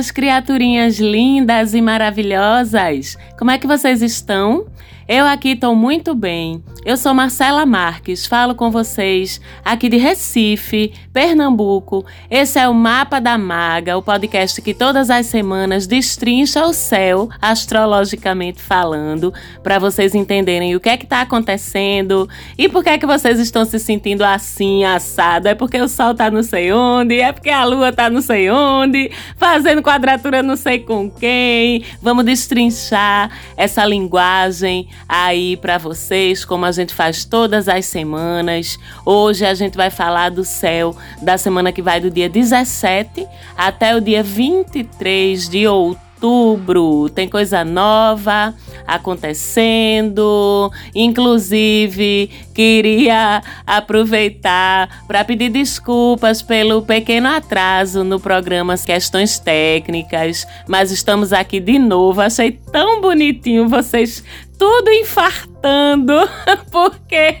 minhas criaturinhas lindas e maravilhosas! Como é que vocês estão? Eu aqui estou muito bem. Eu sou Marcela Marques, falo com vocês aqui de Recife, Pernambuco. Esse é o Mapa da Maga, o podcast que todas as semanas destrincha o céu, astrologicamente falando, para vocês entenderem o que é que está acontecendo e por que é que vocês estão se sentindo assim, assado. É porque o sol tá não sei onde, é porque a lua tá não sei onde, fazendo quadratura não sei com quem. Vamos destrinchar essa linguagem aí para vocês, como a gente faz todas as semanas. Hoje a gente vai falar do céu da semana que vai do dia 17 até o dia 23 de outubro outubro. Tem coisa nova acontecendo. Inclusive, queria aproveitar para pedir desculpas pelo pequeno atraso no programa Questões Técnicas, mas estamos aqui de novo. Achei tão bonitinho vocês tudo infartando, porque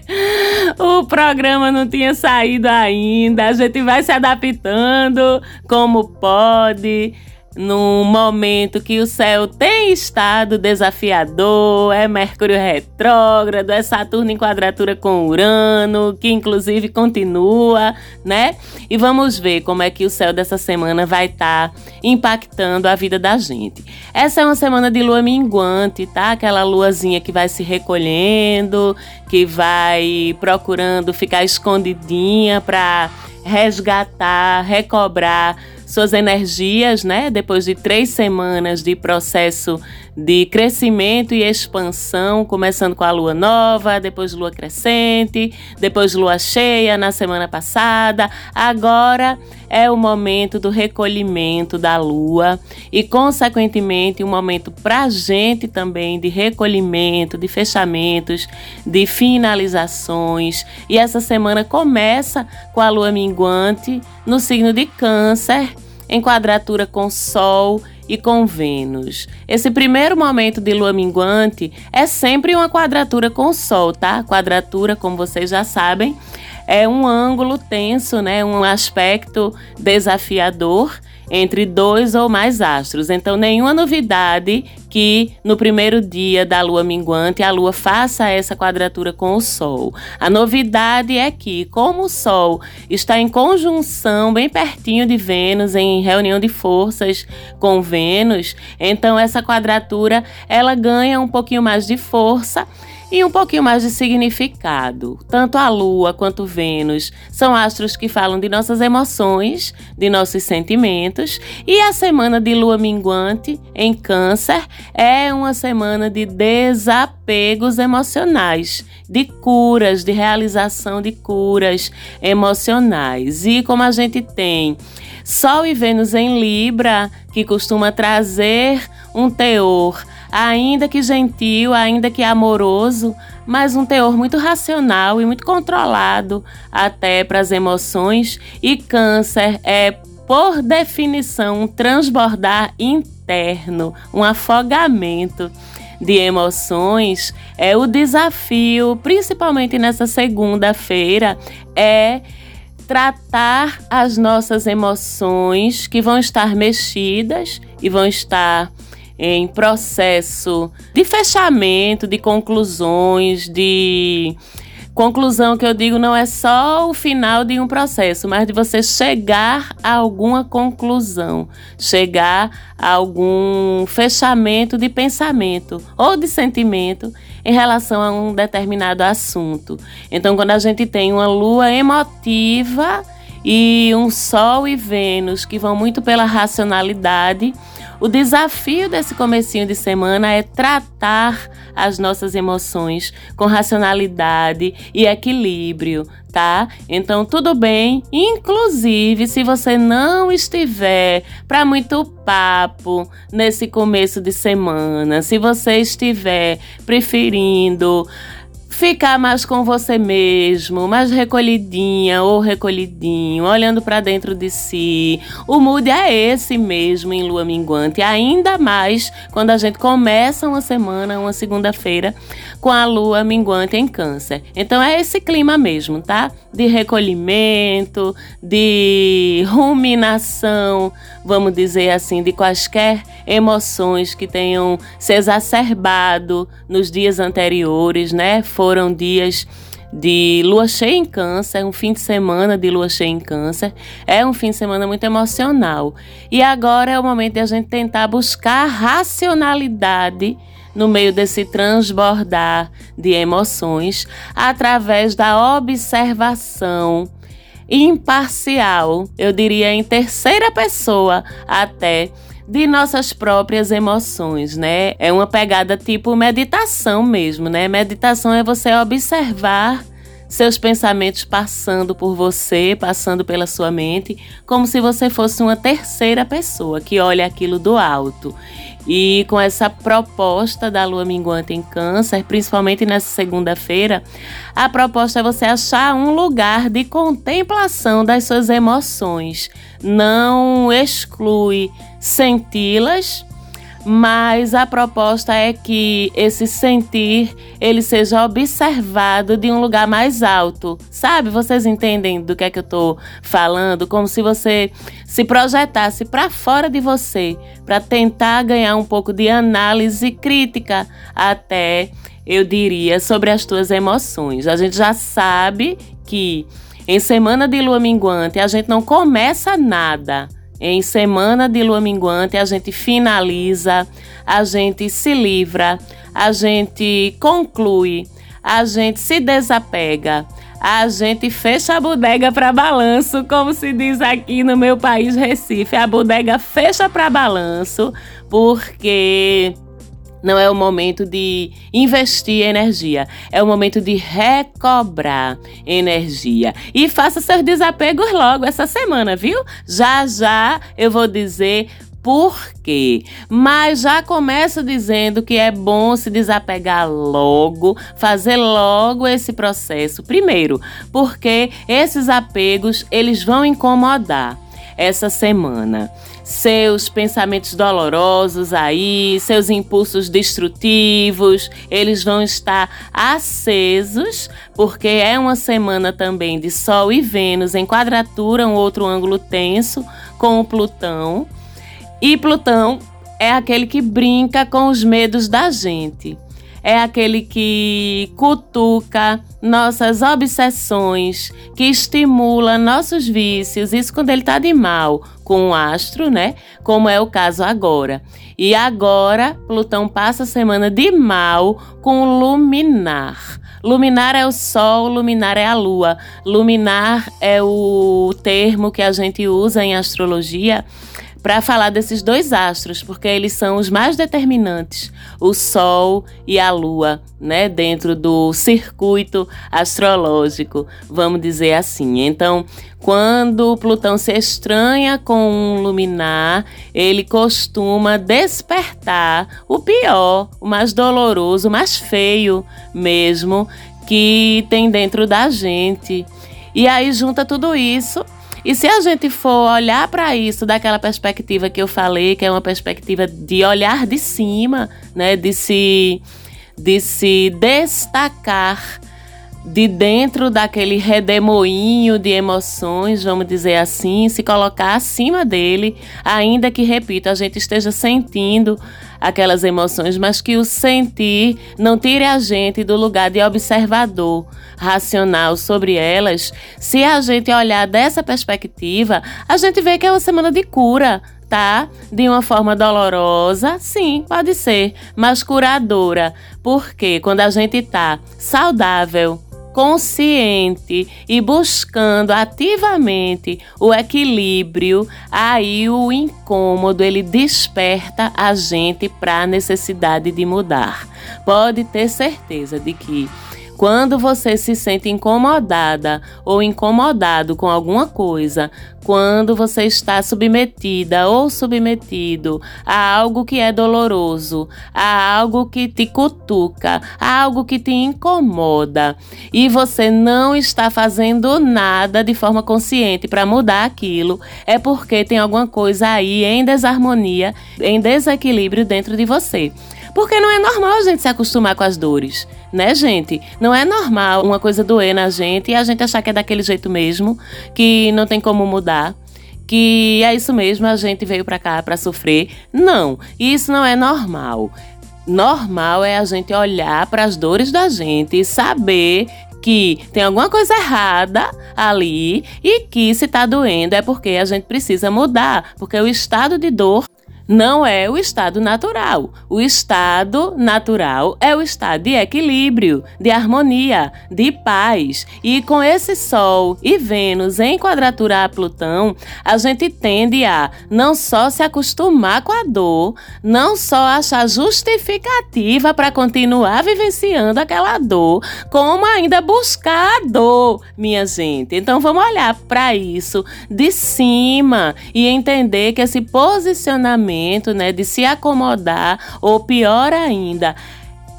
o programa não tinha saído ainda. A gente vai se adaptando como pode num momento que o céu tem estado desafiador, é Mercúrio retrógrado, é Saturno em quadratura com Urano, que inclusive continua, né? E vamos ver como é que o céu dessa semana vai estar tá impactando a vida da gente. Essa é uma semana de lua minguante, tá? Aquela luazinha que vai se recolhendo, que vai procurando ficar escondidinha para resgatar, recobrar suas energias, né? Depois de três semanas de processo de crescimento e expansão, começando com a lua nova, depois lua crescente, depois lua cheia na semana passada. Agora é o momento do recolhimento da lua e, consequentemente, um momento para a gente também de recolhimento, de fechamentos, de finalizações. E essa semana começa com a lua minguante no signo de Câncer, em quadratura com Sol e com Vênus. Esse primeiro momento de lua minguante é sempre uma quadratura com Sol, tá? Quadratura, como vocês já sabem, é um ângulo tenso, né? Um aspecto desafiador entre dois ou mais astros. Então, nenhuma novidade que no primeiro dia da lua minguante a lua faça essa quadratura com o Sol. A novidade é que, como o Sol está em conjunção bem pertinho de Vênus, em reunião de forças com Vênus, então essa quadratura ela ganha um pouquinho mais de força e um pouquinho mais de significado. Tanto a Lua quanto Vênus são astros que falam de nossas emoções, de nossos sentimentos, e a semana de Lua minguante em Câncer é uma semana de desapegos emocionais, de curas, de realização de curas emocionais. E como a gente tem Sol e Vênus em Libra, que costuma trazer um teor ainda que gentil, ainda que amoroso, mas um teor muito racional e muito controlado até para as emoções. E Câncer é, por definição, um transbordar interno, um afogamento de emoções. É o desafio, principalmente nessa segunda-feira, é tratar as nossas emoções que vão estar mexidas e vão estar em processo de fechamento, de conclusões, de conclusão que eu digo não é só o final de um processo, mas de você chegar a alguma conclusão, chegar a algum fechamento de pensamento ou de sentimento em relação a um determinado assunto. Então, quando a gente tem uma lua emotiva e um Sol e Vênus que vão muito pela racionalidade, o desafio desse comecinho de semana é tratar as nossas emoções com racionalidade e equilíbrio, tá? Então tudo bem, inclusive se você não estiver para muito papo nesse começo de semana, se você estiver preferindo ficar mais com você mesmo, mais recolhidinha ou recolhidinho, olhando para dentro de si. O mood é esse mesmo em lua minguante, ainda mais quando a gente começa uma semana, uma segunda-feira, com a lua minguante em Câncer. Então é esse clima mesmo, tá? De recolhimento, de ruminação, vamos dizer assim, de quaisquer emoções que tenham se exacerbado nos dias anteriores, né? Foram dias de lua cheia em câncer, um fim de semana de lua cheia em câncer. É um fim de semana muito emocional. E agora é o momento de a gente tentar buscar racionalidade no meio desse transbordar de emoções através da observação imparcial, eu diria em terceira pessoa até de nossas próprias emoções, né? É uma pegada tipo meditação mesmo, né? Meditação é você observar seus pensamentos passando por você, passando pela sua mente, como se você fosse uma terceira pessoa que olha aquilo do alto. E com essa proposta da lua minguante em Câncer, principalmente nessa segunda-feira, a proposta é você achar um lugar de contemplação das suas emoções. Não exclui senti-las, mas a proposta é que esse sentir ele seja observado de um lugar mais alto. Sabe? Vocês entendem do que é que eu tô falando? Como se você se projetasse para fora de você, para tentar ganhar um pouco de análise crítica até eu diria sobre as tuas emoções. A gente já sabe que em semana de lua minguante a gente não começa nada em semana de lua minguante, a gente finaliza, a gente se livra, a gente conclui, a gente se desapega, a gente fecha a bodega para balanço, como se diz aqui no meu país, Recife. A bodega fecha para balanço, porque não é o momento de investir energia, é o momento de recobrar energia. E faça seus desapegos logo essa semana, viu? Já já eu vou dizer por quê. Mas já começo dizendo que é bom se desapegar logo, fazer logo esse processo. Primeiro, porque esses apegos, eles vão incomodar essa semana. Seus pensamentos dolorosos aí, seus impulsos destrutivos, eles vão estar acesos, porque é uma semana também de Sol e Vênus em quadratura, um outro ângulo tenso com o Plutão. E Plutão é aquele que brinca com os medos da gente é aquele que cutuca nossas obsessões, que estimula nossos vícios, isso quando ele está de mal com o astro, né? Como é o caso agora. E agora, Plutão passa a semana de mal com luminar. Luminar é o Sol, luminar é a Lua. Luminar é o termo que a gente usa em astrologia para falar desses dois astros, porque eles são os mais determinantes, o Sol e a Lua, né, dentro do circuito astrológico, vamos dizer assim. Então, quando Plutão se estranha com um luminar, ele costuma despertar o pior, o mais doloroso, o mais feio mesmo que tem dentro da gente. E aí junta tudo isso e se a gente for olhar para isso daquela perspectiva que eu falei, que é uma perspectiva de olhar de cima, né, de se de se destacar de dentro daquele redemoinho de emoções, vamos dizer assim, se colocar acima dele, ainda que, repito, a gente esteja sentindo aquelas emoções, mas que o sentir não tire a gente do lugar de observador racional sobre elas. Se a gente olhar dessa perspectiva, a gente vê que é uma semana de cura, tá? De uma forma dolorosa, sim, pode ser, mas curadora. Porque quando a gente tá saudável, consciente e buscando ativamente o equilíbrio, aí o incômodo ele desperta a gente para a necessidade de mudar. Pode ter certeza de que Quando você se sente incomodada ou incomodado com alguma coisa, quando você está submetida ou submetido a algo que é doloroso, a algo que te cutuca, a algo que te incomoda e você não está fazendo nada de forma consciente para mudar aquilo, é porque tem alguma coisa aí em desarmonia, em desequilíbrio dentro de você. Porque não é normal a gente se acostumar com as dores né, gente? Não é normal uma coisa doer na gente e a gente achar que é daquele jeito mesmo, que não tem como mudar que é isso mesmo, a gente veio para cá para sofrer. Não, isso não é normal. Normal é a gente olhar para as dores da gente e saber que tem alguma coisa errada ali e que se tá doendo é porque a gente precisa mudar, porque o estado de dor não é o estado natural. O estado natural é o estado de equilíbrio, de harmonia, de paz. E com esse Sol e Vênus em quadratura a Plutão, a gente tende a não só se acostumar com a dor, não só achar justificativa para continuar vivenciando aquela dor, como ainda buscar a dor, minha gente. Então vamos olhar para isso de cima e entender que esse posicionamento né, de se acomodar ou pior ainda,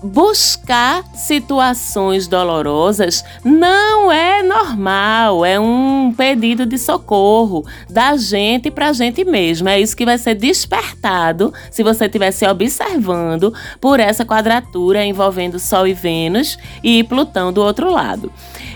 buscar situações dolorosas não é normal, é um pedido de socorro da gente para a gente mesmo. É isso que vai ser despertado se você estiver se observando por essa quadratura envolvendo Sol e Vênus e Plutão do outro lado.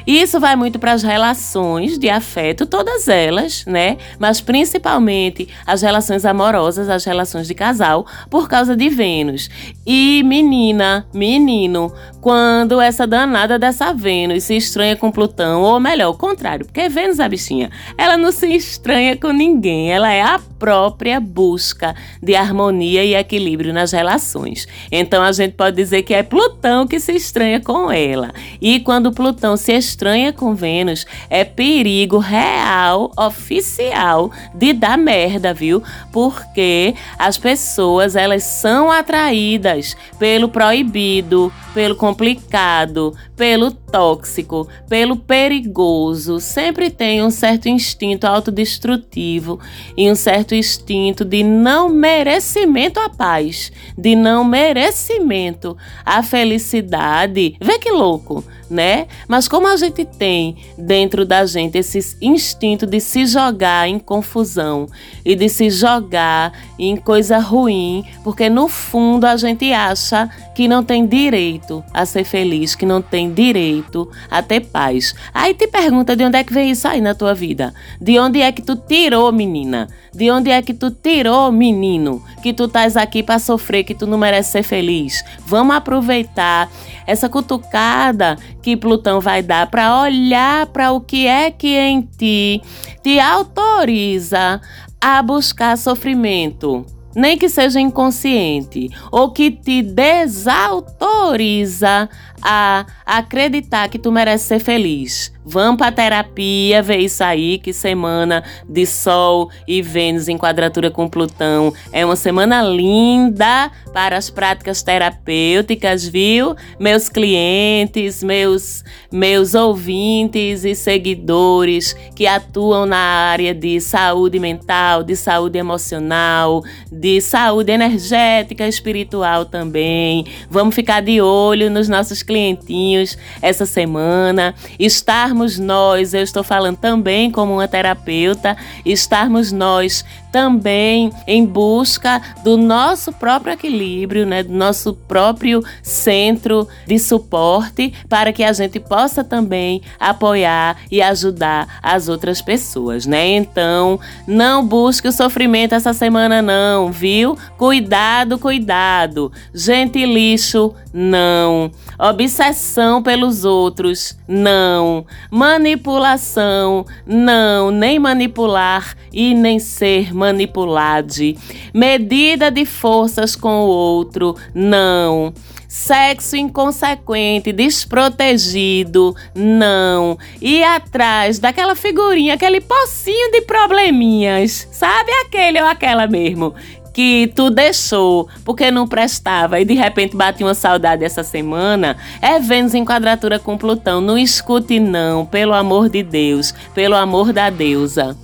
Isso vai muito para as relações de afeto, todas elas, né? Mas principalmente as relações amorosas, as relações de casal, por causa de Vênus. E menina, menino, quando essa danada dessa Vênus se estranha com Plutão, ou melhor, o contrário, porque Vênus, a bichinha, ela não se estranha com ninguém, ela é a própria busca de harmonia e equilíbrio nas relações. Então a gente pode dizer que é Plutão que se estranha com ela. E quando Plutão se estranha com Vênus, é perigo real, oficial de dar merda, viu? Porque as pessoas, elas são atraídas pelo proibido, pelo complicado, pelo tóxico, pelo perigoso. Sempre tem um certo instinto autodestrutivo e um certo instinto de não merecimento à paz, de não merecimento à felicidade. Vê que louco! né? Mas como a gente tem dentro da gente esse instinto de se jogar em confusão e de se jogar em coisa ruim, porque no fundo a gente acha que não tem direito a ser feliz, que não tem direito a ter paz. Aí te pergunta de onde é que veio isso aí na tua vida? De onde é que tu tirou, menina? De onde é que tu tirou, menino? Que tu estás aqui para sofrer, que tu não merece ser feliz. Vamos aproveitar essa cutucada que Plutão vai dar para olhar para o que é que em ti te autoriza a buscar sofrimento nem que seja inconsciente, ou que te desautoriza a acreditar que tu merece ser feliz. Vamos para terapia, ver isso aí, que semana de Sol e Vênus em quadratura com Plutão. É uma semana linda para as práticas terapêuticas, viu? Meus clientes, meus meus ouvintes e seguidores que atuam na área de saúde mental, de saúde emocional, de saúde energética, espiritual também. Vamos ficar de olho nos nossos clientinhos essa semana. Estar estarmos nós, eu estou falando também como uma terapeuta, estarmos nós também em busca do nosso próprio equilíbrio, né, do nosso próprio centro de suporte, para que a gente possa também apoiar e ajudar as outras pessoas, né? Então, não busque o sofrimento essa semana não, viu? Cuidado, cuidado. Gente lixo, não. Obsessão pelos outros, não. Manipulação, não. Nem manipular e nem ser manipulado manipulade, medida de forças com o outro, não. Sexo inconsequente, desprotegido, não. E atrás daquela figurinha, aquele pocinho de probleminhas, sabe? Aquele ou aquela mesmo que tu deixou porque não prestava e de repente bate uma saudade essa semana, é Vênus em quadratura com Plutão. Não escute não, pelo amor de Deus, pelo amor da deusa.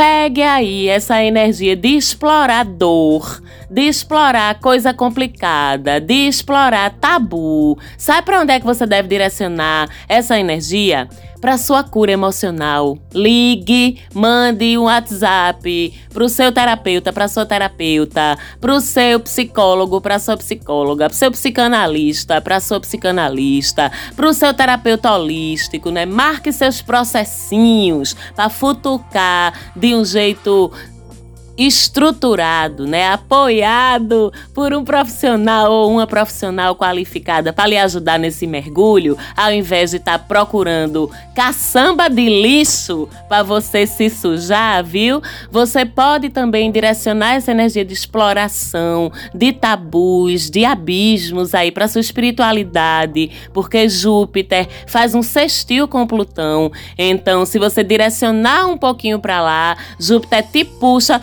Pegue aí essa energia de explorador, de explorar coisa complicada, de explorar tabu. Sabe para onde é que você deve direcionar essa energia? Para sua cura emocional. Ligue, mande um WhatsApp para o seu terapeuta, para sua terapeuta, para o seu psicólogo, para sua psicóloga, para o seu psicanalista, para sua psicanalista, para o seu terapeuta holístico, né? Marque seus processinhos para futucar de um jeito estruturado, né, apoiado por um profissional ou uma profissional qualificada para lhe ajudar nesse mergulho, ao invés de estar tá procurando caçamba de lixo para você se sujar, viu? Você pode também direcionar essa energia de exploração, de tabus, de abismos aí para sua espiritualidade, porque Júpiter faz um sextil com Plutão. Então, se você direcionar um pouquinho para lá, Júpiter te puxa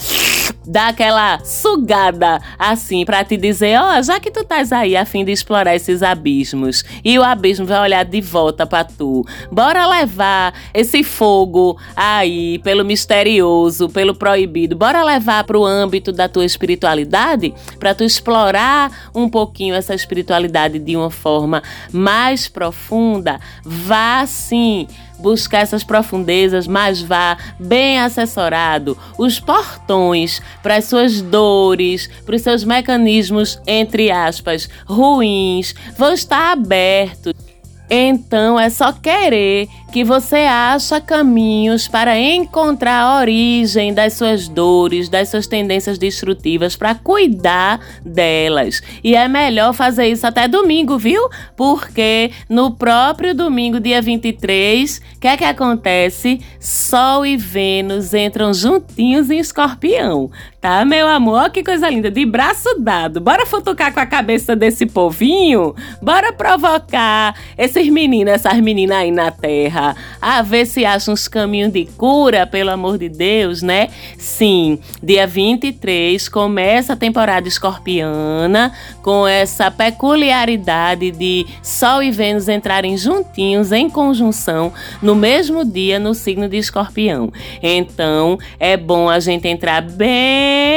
dá aquela sugada assim para te dizer, ó, oh, já que tu estás aí a fim de explorar esses abismos e o abismo vai olhar de volta para tu, bora levar esse fogo aí pelo misterioso, pelo proibido, bora levar para o âmbito da tua espiritualidade para tu explorar um pouquinho essa espiritualidade de uma forma mais profunda. Vá sim buscar essas profundezas, mas vá bem assessorado. Os portões para as suas dores, para os seus mecanismos, entre aspas, ruins, vão estar abertos. Então é só querer que você acha caminhos para encontrar a origem das suas dores, das suas tendências destrutivas, para cuidar delas. E é melhor fazer isso até domingo, viu? Porque no próprio domingo, dia 23, o que é que acontece? Sol e Vênus entram juntinhos em escorpião. Tá, meu amor? Que coisa linda. De braço dado. Bora futucar com a cabeça desse povinho? Bora provocar esses meninos, essas meninas aí na terra. A ver se acha uns caminhos de cura, pelo amor de Deus, né? Sim, dia 23 começa a temporada escorpiana com essa peculiaridade de Sol e Vênus entrarem juntinhos em conjunção no mesmo dia no signo de escorpião. Então, é bom a gente entrar bem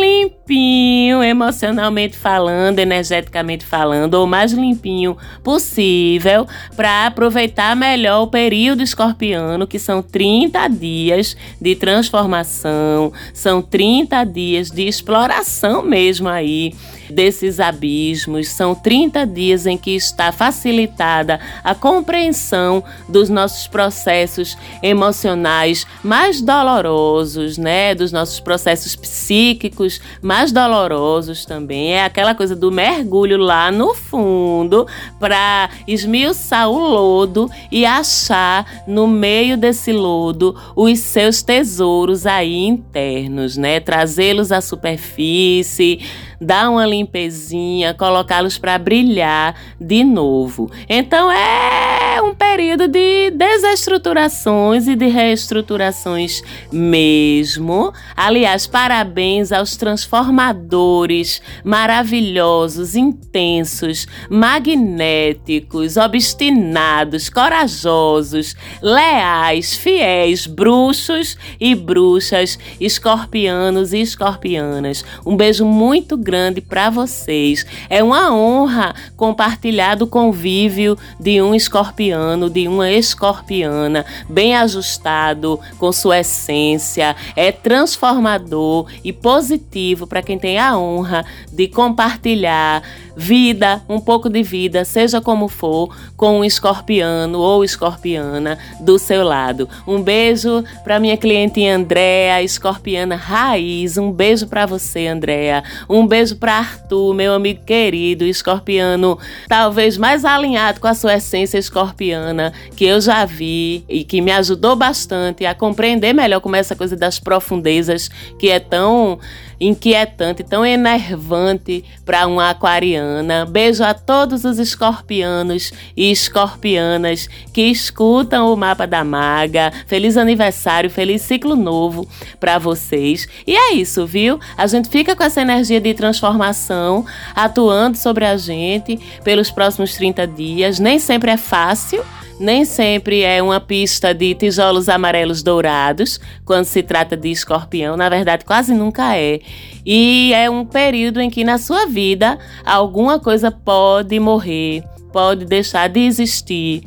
bem limpinho, emocionalmente falando, energeticamente falando, ou mais limpinho possível, para aproveitar melhor o período escorpiano, que são 30 dias de transformação, são 30 dias de exploração mesmo aí desses abismos. São 30 dias em que está facilitada a compreensão dos nossos processos emocionais mais dolorosos, né? Dos nossos processos psíquicos mais dolorosos também. É aquela coisa do mergulho lá no fundo para esmiuçar o lodo e achar no meio desse lodo os seus tesouros aí internos, né? Trazê-los à superfície dar uma limpezinha, colocá-los para brilhar de novo. Então é um período de desestruturações e de reestruturações mesmo. Aliás, parabéns aos transformadores maravilhosos, intensos, magnéticos, obstinados, corajosos, leais, fiéis, bruxos e bruxas, escorpianos e escorpianas. Um beijo muito grande grande para vocês. É uma honra compartilhar do convívio de um escorpiano, de uma escorpiana, bem ajustado com sua essência. É transformador e positivo para quem tem a honra de compartilhar vida, um pouco de vida, seja como for, com um escorpiano ou escorpiana do seu lado. Um beijo para minha cliente Andréa, escorpiana raiz. Um beijo para você, Andréa. Um beijo beijo para Arthur, meu amigo querido, escorpiano, talvez mais alinhado com a sua essência escorpiana que eu já vi e que me ajudou bastante a compreender melhor como é essa coisa das profundezas que é tão inquietante, tão enervante para uma aquariana. Beijo a todos os escorpianos e escorpianas que escutam o mapa da maga. Feliz aniversário, feliz ciclo novo para vocês. E é isso, viu? A gente fica com essa energia de transformação atuando sobre a gente pelos próximos 30 dias. Nem sempre é fácil nem sempre é uma pista de tijolos amarelos dourados quando se trata de escorpião, na verdade, quase nunca é. E é um período em que na sua vida alguma coisa pode morrer, pode deixar de existir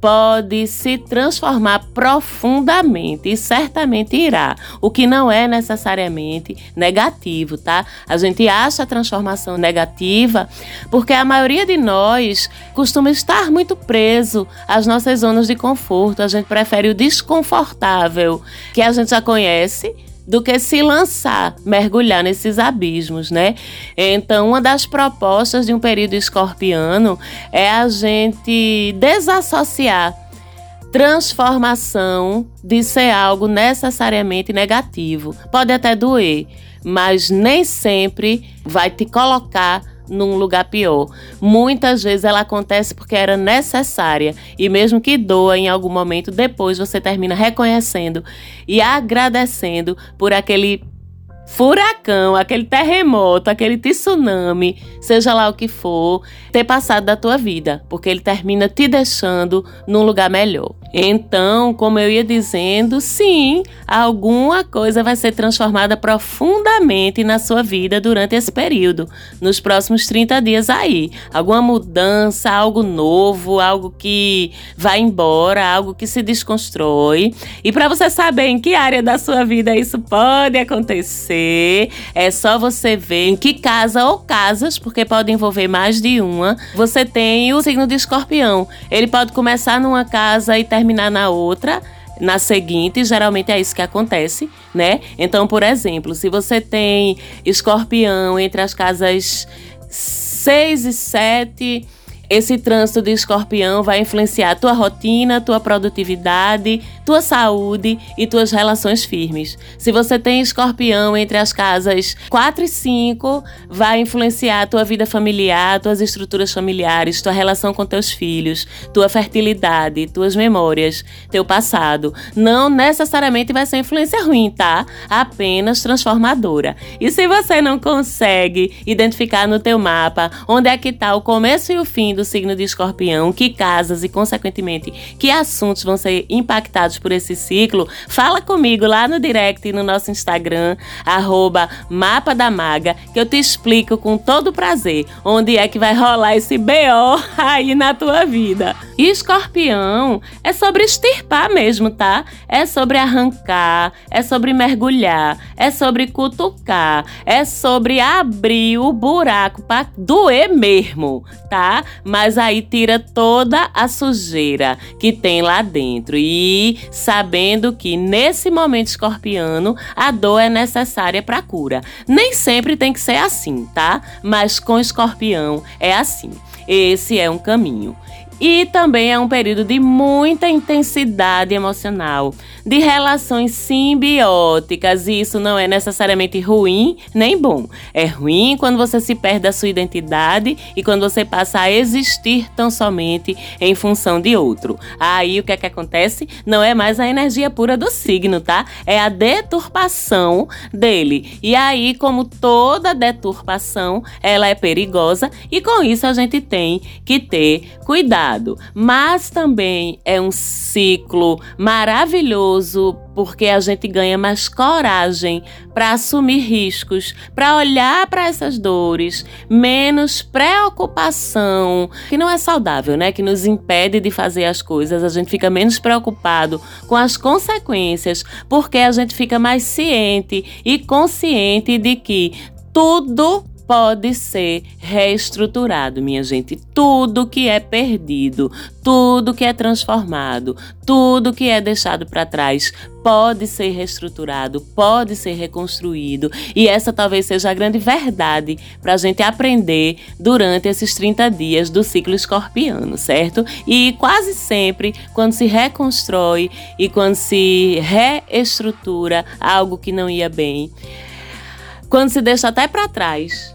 pode se transformar profundamente e certamente irá, o que não é necessariamente negativo, tá? A gente acha a transformação negativa porque a maioria de nós costuma estar muito preso às nossas zonas de conforto, a gente prefere o desconfortável, que a gente já conhece do que se lançar, mergulhar nesses abismos, né? Então, uma das propostas de um período escorpiano é a gente desassociar transformação de ser algo necessariamente negativo. Pode até doer, mas nem sempre vai te colocar num lugar pior. Muitas vezes ela acontece porque era necessária e mesmo que doa em algum momento, depois você termina reconhecendo e agradecendo por aquele furacão, aquele terremoto, aquele tsunami, seja lá o que for, ter passado da tua vida, porque ele termina te deixando num lugar melhor. Então, como eu ia dizendo, sim, alguma coisa vai ser transformada profundamente na sua vida durante esse período, nos próximos 30 dias aí. Alguma mudança, algo novo, algo que vai embora, algo que se desconstrói. E para você saber em que área da sua vida isso pode acontecer, é só você ver em que casa ou casas, porque pode envolver mais de uma, você tem o signo de escorpião. Ele pode começar numa casa e terminar terminar na outra, na seguinte, geralmente é isso que acontece, né? Então, por exemplo, se você tem escorpião entre as casas 6 e 7 esse trânsito de escorpião vai influenciar tua rotina, tua produtividade, tua saúde e tuas relações firmes. Se você tem escorpião entre as casas 4 e 5, vai influenciar tua vida familiar, tuas estruturas familiares, tua relação com teus filhos, tua fertilidade, tuas memórias, teu passado. Não necessariamente vai ser influência ruim, tá? Apenas transformadora. E se você não consegue identificar no teu mapa onde é que está o começo e o fim do signo de escorpião, que casas e, consequentemente, que assuntos vão ser impactados por esse ciclo, fala comigo lá no direct e no nosso Instagram, arroba Mapa da Maga, que eu te explico com todo prazer onde é que vai rolar esse BO aí na tua vida. E escorpião é sobre extirpar mesmo, tá? É sobre arrancar, é sobre mergulhar, é sobre cutucar, é sobre abrir o buraco para doer mesmo, tá? Mas aí tira toda a sujeira que tem lá dentro e sabendo que nesse momento escorpiano a dor é necessária para cura. Nem sempre tem que ser assim, tá? Mas com escorpião é assim. Esse é um caminho. E também é um período de muita intensidade emocional, de relações simbióticas, e isso não é necessariamente ruim nem bom. É ruim quando você se perde da sua identidade e quando você passa a existir tão somente em função de outro. Aí o que é que acontece? Não é mais a energia pura do signo, tá? É a deturpação dele. E aí, como toda deturpação, ela é perigosa e com isso a gente tem que ter cuidado mas também é um ciclo maravilhoso porque a gente ganha mais coragem para assumir riscos, para olhar para essas dores, menos preocupação, que não é saudável, né? Que nos impede de fazer as coisas. A gente fica menos preocupado com as consequências, porque a gente fica mais ciente e consciente de que tudo pode ser reestruturado, minha gente. Tudo que é perdido, tudo que é transformado, tudo que é deixado para trás pode ser reestruturado, pode ser reconstruído. E essa talvez seja a grande verdade para a gente aprender durante esses 30 dias do ciclo escorpiano, certo? E quase sempre, quando se reconstrói e quando se reestrutura algo que não ia bem, quando se deixa até para trás,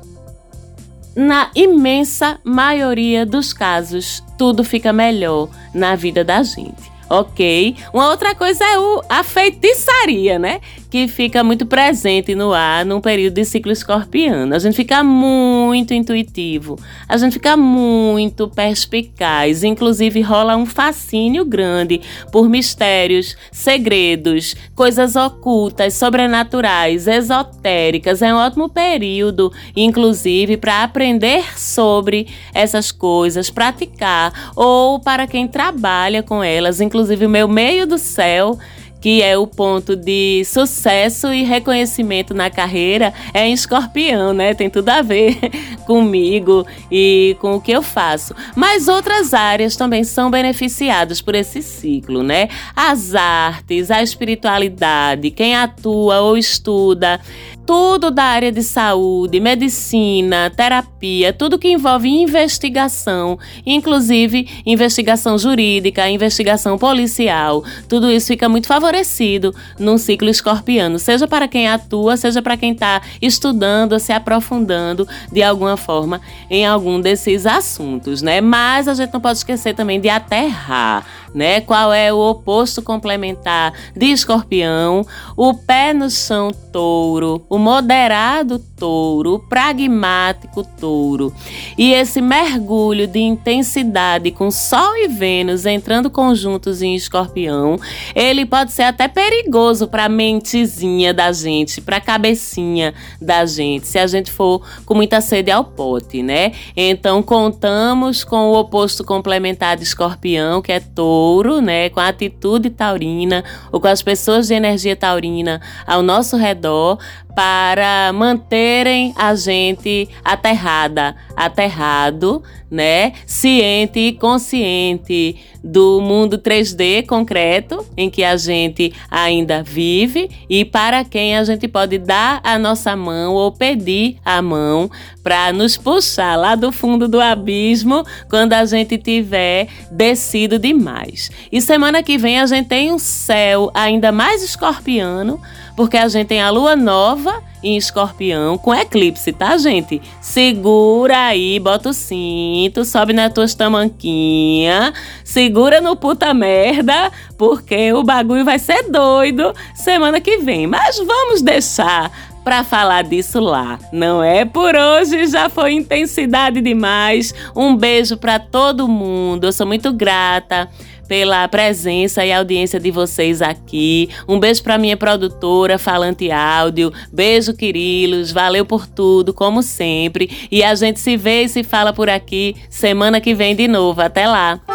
na imensa maioria dos casos, tudo fica melhor na vida da gente ok? Uma outra coisa é o, a feitiçaria, né? Que fica muito presente no ar num período de ciclo escorpiano. A gente fica muito intuitivo, a gente fica muito perspicaz, inclusive rola um fascínio grande por mistérios, segredos, coisas ocultas, sobrenaturais, esotéricas. É um ótimo período, inclusive, para aprender sobre essas coisas, praticar ou para quem trabalha com elas, inclusive o meu meio do céu que é o ponto de sucesso e reconhecimento na carreira, é em escorpião, né? Tem tudo a ver comigo e com o que eu faço. Mas outras áreas também são beneficiadas por esse ciclo, né? As artes, a espiritualidade, quem atua ou estuda tudo da área de saúde, medicina, terapia, tudo que envolve investigação, inclusive investigação jurídica, investigação policial, tudo isso fica muito favorecido num ciclo escorpiano, seja para quem atua, seja para quem está estudando, se aprofundando de alguma forma em algum desses assuntos, né? Mas a gente não pode esquecer também de aterrar, né? Qual é o oposto complementar de escorpião? O pé no chão touro, o moderado touro, pragmático touro. E esse mergulho de intensidade com Sol e Vênus entrando conjuntos em escorpião, ele pode ser até perigoso para a mentezinha da gente, para a cabecinha da gente, se a gente for com muita sede ao pote, né? Então contamos com o oposto complementar de escorpião, que é touro, né? Com a atitude taurina ou com as pessoas de energia taurina ao nosso redor para manterem a gente aterrada, aterrado, né? Ciente e consciente do mundo 3D concreto em que a gente ainda vive e para quem a gente pode dar a nossa mão ou pedir a mão para nos puxar lá do fundo do abismo quando a gente tiver descido demais. E semana que vem a gente tem um céu ainda mais escorpiano porque a gente tem a lua nova em escorpião com eclipse, tá, gente? Segura aí, bota o cinto, sobe nas tuas tamanquinhas, segura no puta merda, porque o bagulho vai ser doido semana que vem. Mas vamos deixar para falar disso lá. Não é por hoje, já foi intensidade demais. Um beijo para todo mundo. Eu sou muito grata pela presença e audiência de vocês aqui. Um beijo para minha produtora Falante Áudio. Beijo, Quirilos. Valeu por tudo, como sempre. E a gente se vê e se fala por aqui semana que vem de novo. Até lá.